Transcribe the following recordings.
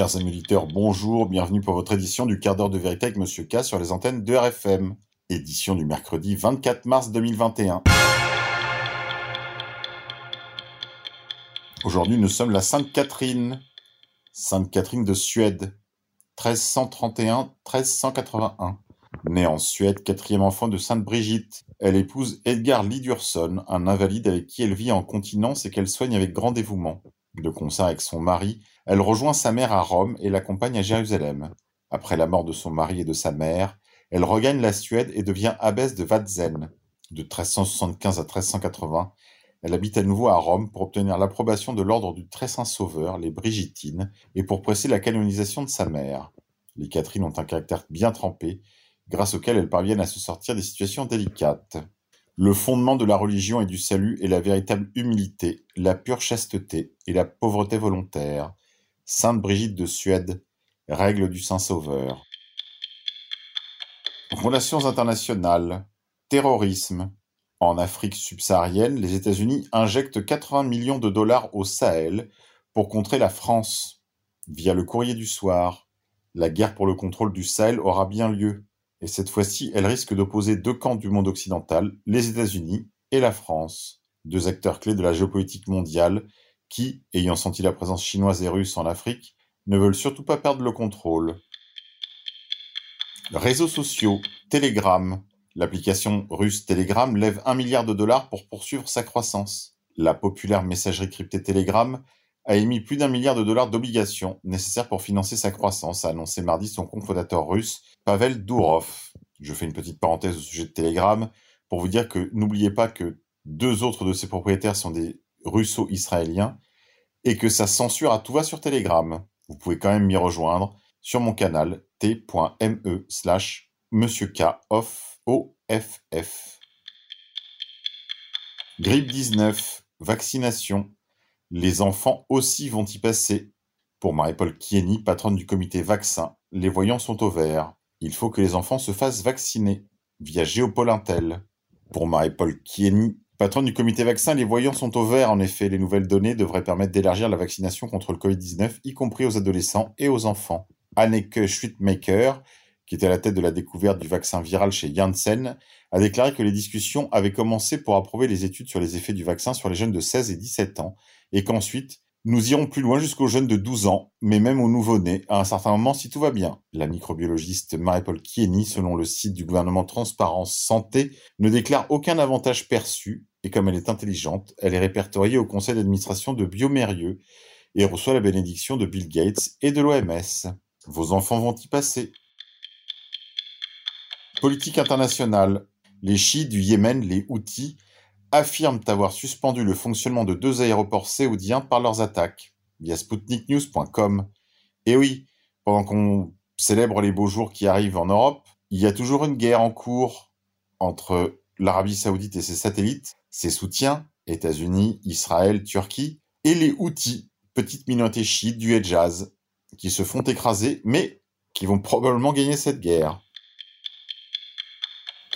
Chers amis auditeurs, bonjour, bienvenue pour votre édition du quart d'heure de vérité avec Monsieur K sur les antennes de RFM. Édition du mercredi 24 mars 2021. Aujourd'hui, nous sommes la Sainte Catherine. Sainte Catherine de Suède. 1331-1381. Née en Suède, quatrième enfant de Sainte Brigitte. Elle épouse Edgar Lidurson, un invalide avec qui elle vit en continence et qu'elle soigne avec grand dévouement. De concert avec son mari, elle rejoint sa mère à Rome et l'accompagne à Jérusalem. Après la mort de son mari et de sa mère, elle regagne la Suède et devient abbesse de Vatzen. De 1375 à 1380, elle habite à nouveau à Rome pour obtenir l'approbation de l'ordre du Très Saint Sauveur, les Brigittines, et pour presser la canonisation de sa mère. Les Catherines ont un caractère bien trempé, grâce auquel elles parviennent à se sortir des situations délicates. Le fondement de la religion et du salut est la véritable humilité, la pure chasteté et la pauvreté volontaire. Sainte Brigitte de Suède, règle du Saint Sauveur. Relations internationales. Terrorisme. En Afrique subsaharienne, les États-Unis injectent 80 millions de dollars au Sahel pour contrer la France. Via le courrier du soir, la guerre pour le contrôle du Sahel aura bien lieu, et cette fois-ci, elle risque d'opposer deux camps du monde occidental, les États-Unis et la France, deux acteurs clés de la géopolitique mondiale qui, ayant senti la présence chinoise et russe en Afrique, ne veulent surtout pas perdre le contrôle. Réseaux sociaux, Telegram. L'application russe Telegram lève un milliard de dollars pour poursuivre sa croissance. La populaire messagerie cryptée Telegram a émis plus d'un milliard de dollars d'obligations nécessaires pour financer sa croissance, a annoncé mardi son cofondateur russe, Pavel Durov. Je fais une petite parenthèse au sujet de Telegram pour vous dire que n'oubliez pas que deux autres de ses propriétaires sont des russo-israéliens et que sa censure à tout va sur Telegram. Vous pouvez quand même m'y rejoindre sur mon canal t.me slash monsieur Grippe 19, vaccination. Les enfants aussi vont y passer. Pour Marie-Paul Kieni, patronne du comité vaccin, les voyants sont au vert. Il faut que les enfants se fassent vacciner via Géopol Intel. Pour Marie-Paul Kieni, patronne du comité vaccin, les voyants sont au vert. En effet, les nouvelles données devraient permettre d'élargir la vaccination contre le Covid-19, y compris aux adolescents et aux enfants. Anneke Schwittmaker, qui était à la tête de la découverte du vaccin viral chez Janssen, a déclaré que les discussions avaient commencé pour approuver les études sur les effets du vaccin sur les jeunes de 16 et 17 ans, et qu'ensuite, nous irons plus loin jusqu'aux jeunes de 12 ans, mais même aux nouveau-nés, à un certain moment si tout va bien. La microbiologiste Marie-Paul Kieni, selon le site du gouvernement Transparence Santé, ne déclare aucun avantage perçu, et comme elle est intelligente, elle est répertoriée au conseil d'administration de Biomérieux et reçoit la bénédiction de Bill Gates et de l'OMS. Vos enfants vont y passer. Politique internationale. Les chiites du Yémen, les Houthis, affirment avoir suspendu le fonctionnement de deux aéroports saoudiens par leurs attaques, via sputniknews.com. Et oui, pendant qu'on célèbre les beaux jours qui arrivent en Europe, il y a toujours une guerre en cours entre l'Arabie saoudite et ses satellites, ses soutiens, États-Unis, Israël, Turquie, et les Houthis, petite minorité chiite du Hejaz, qui se font écraser, mais qui vont probablement gagner cette guerre.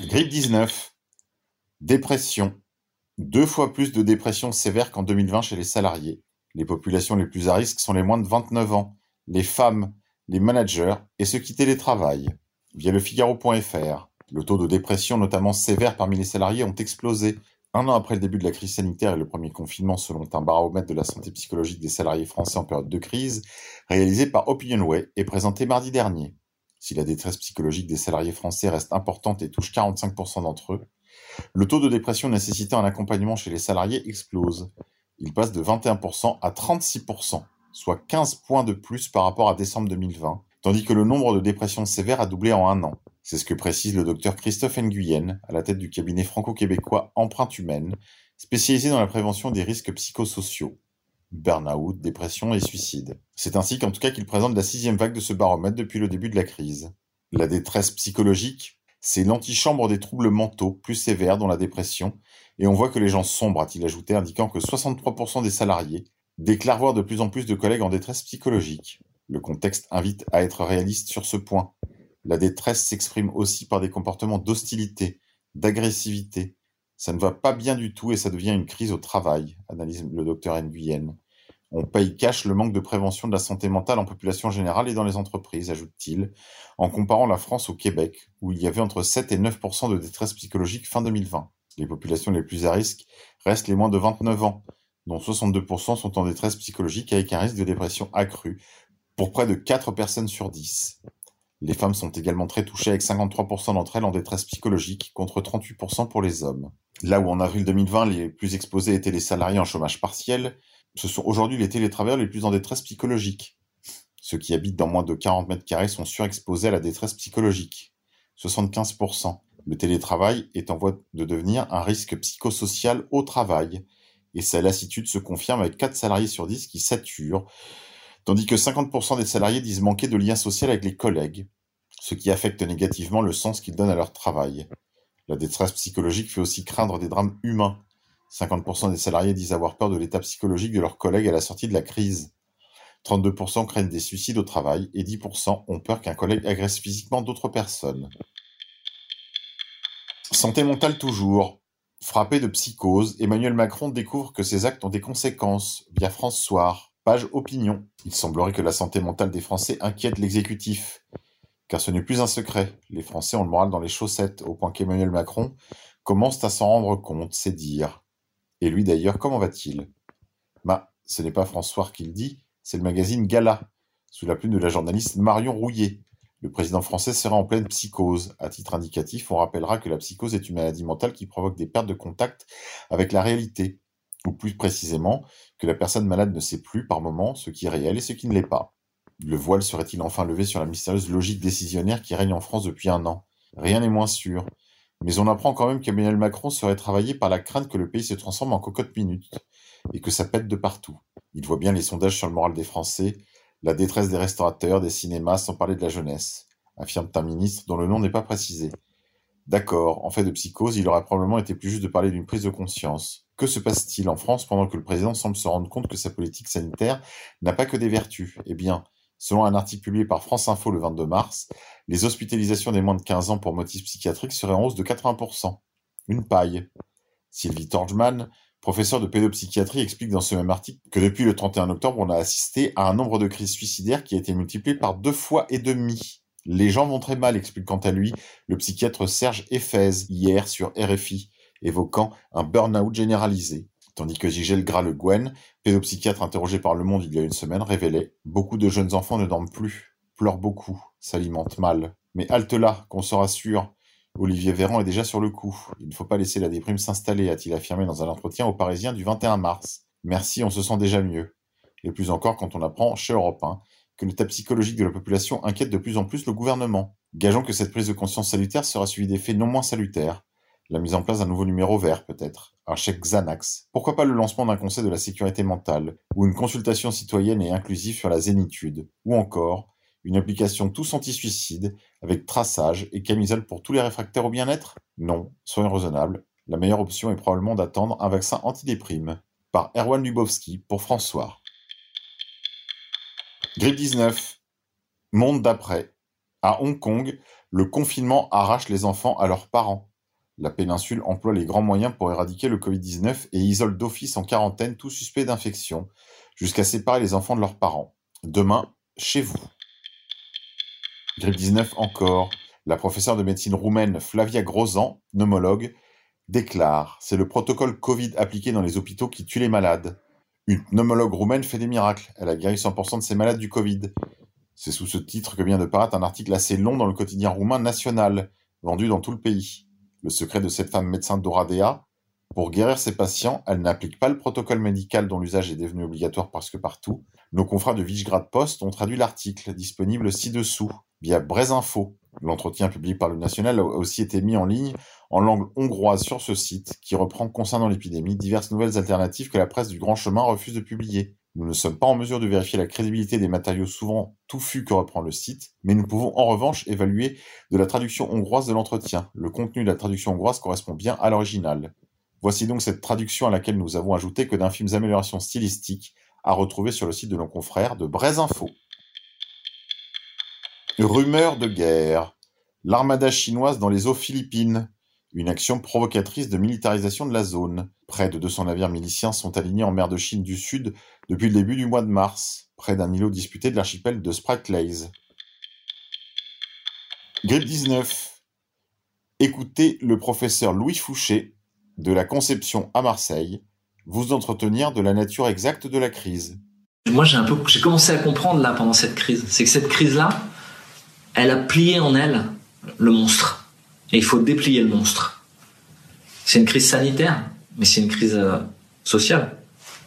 Grippe 19. Dépression. Deux fois plus de dépression sévère qu'en 2020 chez les salariés. Les populations les plus à risque sont les moins de 29 ans, les femmes, les managers et ceux qui télétravaillent. Via le Figaro.fr, le taux de dépression, notamment sévère parmi les salariés, ont explosé un an après le début de la crise sanitaire et le premier confinement, selon un baromètre de la santé psychologique des salariés français en période de crise, réalisé par Opinionway et présenté mardi dernier. Si la détresse psychologique des salariés français reste importante et touche 45% d'entre eux, le taux de dépression nécessitant un accompagnement chez les salariés explose. Il passe de 21% à 36%, soit 15 points de plus par rapport à décembre 2020, tandis que le nombre de dépressions sévères a doublé en un an. C'est ce que précise le docteur Christophe Nguyen, à la tête du cabinet franco-québécois Empreinte Humaine, spécialisé dans la prévention des risques psychosociaux, burn-out, dépression et suicide. C'est ainsi qu'en tout cas qu'il présente la sixième vague de ce baromètre depuis le début de la crise. La détresse psychologique, c'est l'antichambre des troubles mentaux plus sévères dont la dépression, et on voit que les gens sombrent, a-t-il ajouté, indiquant que 63% des salariés déclarent voir de plus en plus de collègues en détresse psychologique. Le contexte invite à être réaliste sur ce point. La détresse s'exprime aussi par des comportements d'hostilité, d'agressivité. Ça ne va pas bien du tout et ça devient une crise au travail, analyse le docteur Nguyen. On paye cash le manque de prévention de la santé mentale en population générale et dans les entreprises, ajoute-t-il, en comparant la France au Québec, où il y avait entre 7 et 9% de détresse psychologique fin 2020. Les populations les plus à risque restent les moins de 29 ans, dont 62% sont en détresse psychologique avec un risque de dépression accru, pour près de 4 personnes sur 10. Les femmes sont également très touchées avec 53% d'entre elles en détresse psychologique contre 38% pour les hommes. Là où en avril 2020 les plus exposés étaient les salariés en chômage partiel, ce sont aujourd'hui les télétravailleurs les plus en détresse psychologique. Ceux qui habitent dans moins de 40 mètres carrés sont surexposés à la détresse psychologique. 75%. Le télétravail est en voie de devenir un risque psychosocial au travail. Et sa lassitude se confirme avec 4 salariés sur 10 qui saturent, tandis que 50% des salariés disent manquer de lien social avec les collègues, ce qui affecte négativement le sens qu'ils donnent à leur travail. La détresse psychologique fait aussi craindre des drames humains. 50% des salariés disent avoir peur de l'état psychologique de leurs collègues à la sortie de la crise. 32% craignent des suicides au travail et 10% ont peur qu'un collègue agresse physiquement d'autres personnes. Santé mentale toujours. Frappé de psychose, Emmanuel Macron découvre que ses actes ont des conséquences via France Soir. Page opinion. Il semblerait que la santé mentale des Français inquiète l'exécutif. Car ce n'est plus un secret. Les Français ont le moral dans les chaussettes, au point qu'Emmanuel Macron commence à s'en rendre compte, c'est dire. Et lui d'ailleurs, comment va-t-il? Bah, ce n'est pas François qui le dit, c'est le magazine Gala, sous la plume de la journaliste Marion Rouillet. Le président français sera en pleine psychose. À titre indicatif, on rappellera que la psychose est une maladie mentale qui provoque des pertes de contact avec la réalité, ou plus précisément, que la personne malade ne sait plus par moment ce qui est réel et ce qui ne l'est pas. Le voile serait-il enfin levé sur la mystérieuse logique décisionnaire qui règne en France depuis un an? Rien n'est moins sûr. Mais on apprend quand même qu'Emmanuel Macron serait travaillé par la crainte que le pays se transforme en cocotte minute et que ça pète de partout. Il voit bien les sondages sur le moral des Français, la détresse des restaurateurs, des cinémas, sans parler de la jeunesse, affirme un ministre dont le nom n'est pas précisé. D'accord, en fait de psychose, il aurait probablement été plus juste de parler d'une prise de conscience. Que se passe-t-il en France pendant que le président semble se rendre compte que sa politique sanitaire n'a pas que des vertus? Eh bien, Selon un article publié par France Info le 22 mars, les hospitalisations des moins de 15 ans pour motifs psychiatriques seraient en hausse de 80%. Une paille. Sylvie Torgman, professeure de pédopsychiatrie, explique dans ce même article que depuis le 31 octobre, on a assisté à un nombre de crises suicidaires qui a été multiplié par deux fois et demi. Les gens vont très mal, explique quant à lui le psychiatre Serge Ephèse hier sur RFI, évoquant un burn-out généralisé. Tandis que Gigel Gras-Le Guen, pédopsychiatre interrogé par Le Monde il y a une semaine, révélait « Beaucoup de jeunes enfants ne dorment plus, pleurent beaucoup, s'alimentent mal. Mais halte là, qu'on se rassure. Olivier Véran est déjà sur le coup. Il ne faut pas laisser la déprime s'installer, a-t-il affirmé dans un entretien aux Parisiens du 21 mars. Merci, on se sent déjà mieux. Et plus encore quand on apprend, chez Europe 1, que l'état psychologique de la population inquiète de plus en plus le gouvernement. Gageons que cette prise de conscience salutaire sera suivie d'effets non moins salutaires. La mise en place d'un nouveau numéro vert, peut-être. Un chèque Xanax. Pourquoi pas le lancement d'un conseil de la sécurité mentale, ou une consultation citoyenne et inclusive sur la zénitude, ou encore une application tous anti-suicide avec traçage et camisole pour tous les réfractaires au bien-être? Non, soyons raisonnables. La meilleure option est probablement d'attendre un vaccin antidéprime. Par Erwan Lubowski pour François. Grippe 19. Monde d'après. À Hong Kong, le confinement arrache les enfants à leurs parents. La péninsule emploie les grands moyens pour éradiquer le Covid-19 et isole d'office en quarantaine tout suspect d'infection, jusqu'à séparer les enfants de leurs parents. Demain, chez vous. Grippe 19 encore. La professeure de médecine roumaine Flavia Grozan, pneumologue, déclare C'est le protocole Covid appliqué dans les hôpitaux qui tue les malades. Une pneumologue roumaine fait des miracles. Elle a guéri 100% de ses malades du Covid. C'est sous ce titre que vient de paraître un article assez long dans le quotidien roumain national, vendu dans tout le pays. Le secret de cette femme médecin d'Oradea, pour guérir ses patients, elle n'applique pas le protocole médical dont l'usage est devenu obligatoire presque partout. Nos confrères de Visegrad Post ont traduit l'article, disponible ci-dessous, via Brésinfo. L'entretien publié par le National a aussi été mis en ligne en langue hongroise sur ce site, qui reprend concernant l'épidémie diverses nouvelles alternatives que la presse du Grand Chemin refuse de publier. Nous ne sommes pas en mesure de vérifier la crédibilité des matériaux souvent touffus que reprend le site, mais nous pouvons en revanche évaluer de la traduction hongroise de l'entretien. Le contenu de la traduction hongroise correspond bien à l'original. Voici donc cette traduction à laquelle nous avons ajouté que d'infimes améliorations stylistiques à retrouver sur le site de nos confrères de Info. Rumeur de guerre. L'armada chinoise dans les eaux philippines. Une action provocatrice de militarisation de la zone. Près de 200 navires miliciens sont alignés en mer de Chine du Sud depuis le début du mois de mars, près d'un îlot disputé de l'archipel de Spratleys. Grippe 19. Écoutez le professeur Louis Fouché, de la Conception à Marseille, vous entretenir de la nature exacte de la crise. Moi, j'ai un peu, j'ai commencé à comprendre là pendant cette crise, c'est que cette crise-là, elle a plié en elle le monstre. Et il faut déplier le monstre. C'est une crise sanitaire, mais c'est une crise euh, sociale.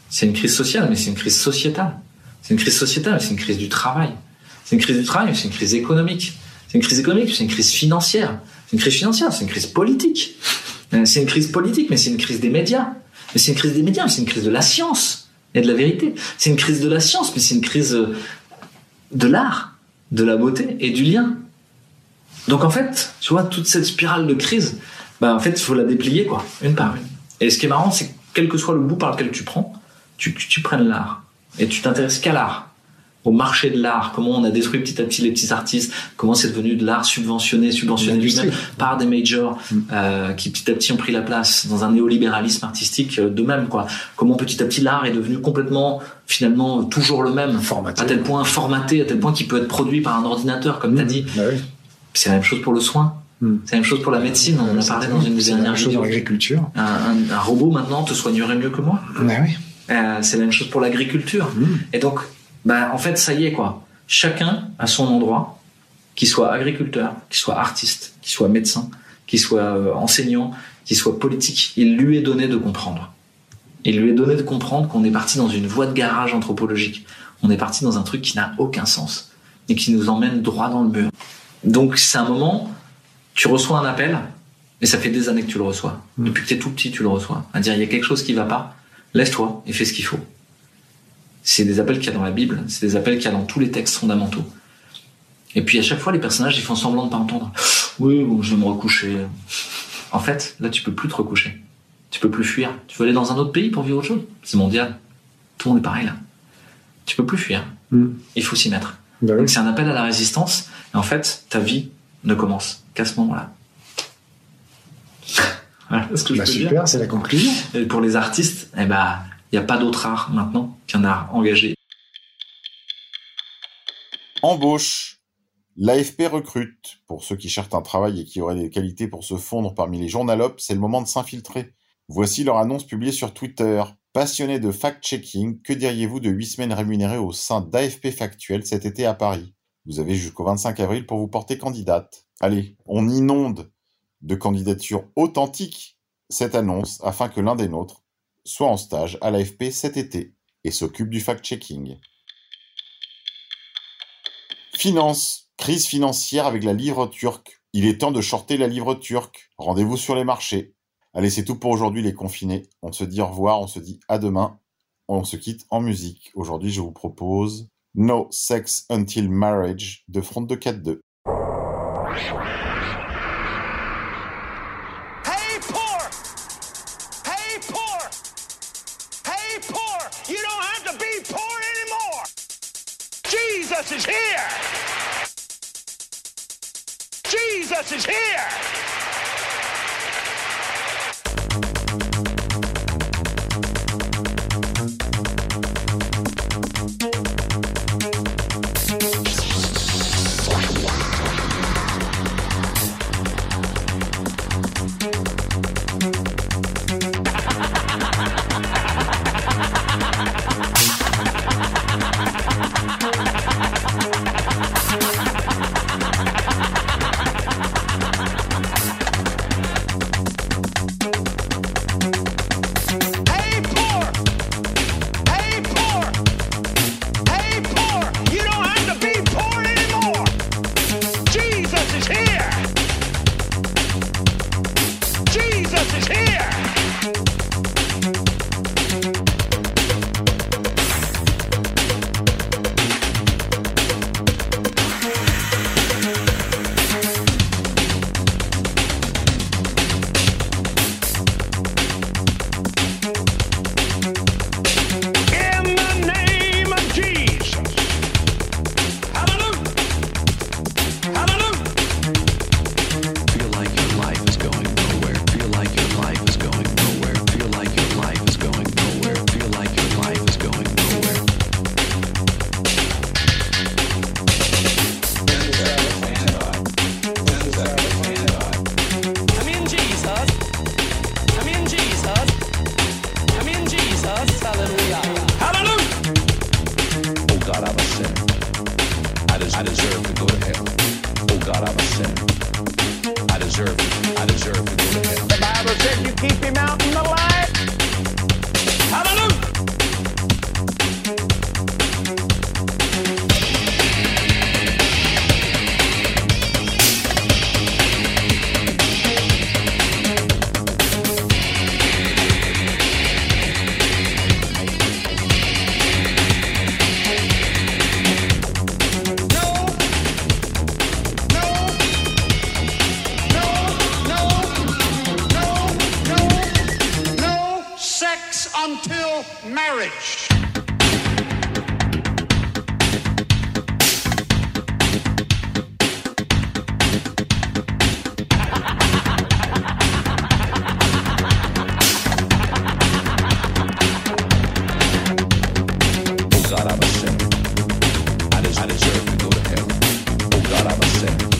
C'est une crise sociale, mais c'est une crise sociétale. C'est une crise sociétale, mais c'est une crise du travail. C'est une crise du travail, mais c'est une crise économique. C'est une crise économique, c'est une crise financière. C'est une crise financière, c'est une crise politique. Euh, c'est une crise politique, mais c'est une crise des médias. Mais c'est une crise des médias, mais c'est une crise de la science et de la vérité. C'est une crise de la science, mais c'est une crise euh, de l'art, de la beauté et du lien. Donc en fait, tu vois, toute cette spirale de crise, bah en fait, il faut la déplier, quoi, une par une. Et ce qui est marrant, c'est que quel que soit le bout par lequel tu prends, tu, tu prennes l'art. Et tu t'intéresses qu'à l'art au marché de l'art, comment on a détruit petit à petit les petits artistes, comment c'est devenu de l'art subventionné, subventionné lui-même par des majors mm. euh, qui petit à petit ont pris la place dans un néolibéralisme artistique euh, de même quoi. Comment petit à petit l'art est devenu complètement finalement toujours le même, formaté. à tel point formaté, à tel point qu'il peut être produit par un ordinateur comme tu as mm. dit. Bah oui. C'est la même chose pour le soin. Mm. C'est la même chose pour la médecine, on en a parlé dans une des dernières vidéos. l'agriculture. Un, un, un, robot maintenant te soignerait mieux que moi. Bah oui. Euh, c'est la même chose pour l'agriculture. Et donc ben en fait ça y est quoi. Chacun à son endroit, qu'il soit agriculteur, qu'il soit artiste, qu'il soit médecin, qu'il soit euh, enseignant, qu'il soit politique, il lui est donné de comprendre. Il lui est donné de comprendre qu'on est parti dans une voie de garage anthropologique. On est parti dans un truc qui n'a aucun sens et qui nous emmène droit dans le mur. Donc c'est un moment, tu reçois un appel, et ça fait des années que tu le reçois. Mm. Depuis que tu es tout petit, tu le reçois. À dire, il y a quelque chose qui va pas, laisse-toi et fais ce qu'il faut. C'est des appels qu'il y a dans la Bible, c'est des appels qu'il y a dans tous les textes fondamentaux. Et puis à chaque fois, les personnages, ils font semblant de pas entendre. Oui, bon, je vais me recoucher. En fait, là, tu peux plus te recoucher. Tu peux plus fuir. Tu veux aller dans un autre pays pour vivre autre chose? C'est mondial. Tout le monde est pareil là. Tu peux plus fuir. Mm. Il faut s'y mettre. Bah oui. Donc c'est un appel à la résistance. Et en fait, ta vie ne commence qu'à ce moment-là. voilà ce que je Bah peux super, c'est la conclusion. Et pour les artistes, eh ben, il n'y a pas d'autre art maintenant qu'un art engagé. Embauche. L'AFP recrute. Pour ceux qui cherchent un travail et qui auraient des qualités pour se fondre parmi les journalopes, c'est le moment de s'infiltrer. Voici leur annonce publiée sur Twitter. Passionné de fact-checking, que diriez-vous de 8 semaines rémunérées au sein d'AFP Factuel cet été à Paris? Vous avez jusqu'au 25 avril pour vous porter candidate. Allez, on inonde de candidatures authentiques cette annonce afin que l'un des nôtres soit en stage à l'AFP cet été et s'occupe du fact-checking. Finance. Crise financière avec la livre turque. Il est temps de shorter la livre turque. Rendez-vous sur les marchés. Allez, c'est tout pour aujourd'hui les confinés. On se dit au revoir, on se dit à demain. On se quitte en musique. Aujourd'hui, je vous propose No Sex Until Marriage de Front de 4-2. Hey, poor! Hey, poor! Hey, poor! You don't have to be poor anymore! Jesus is here! Jesus is here! Namaste.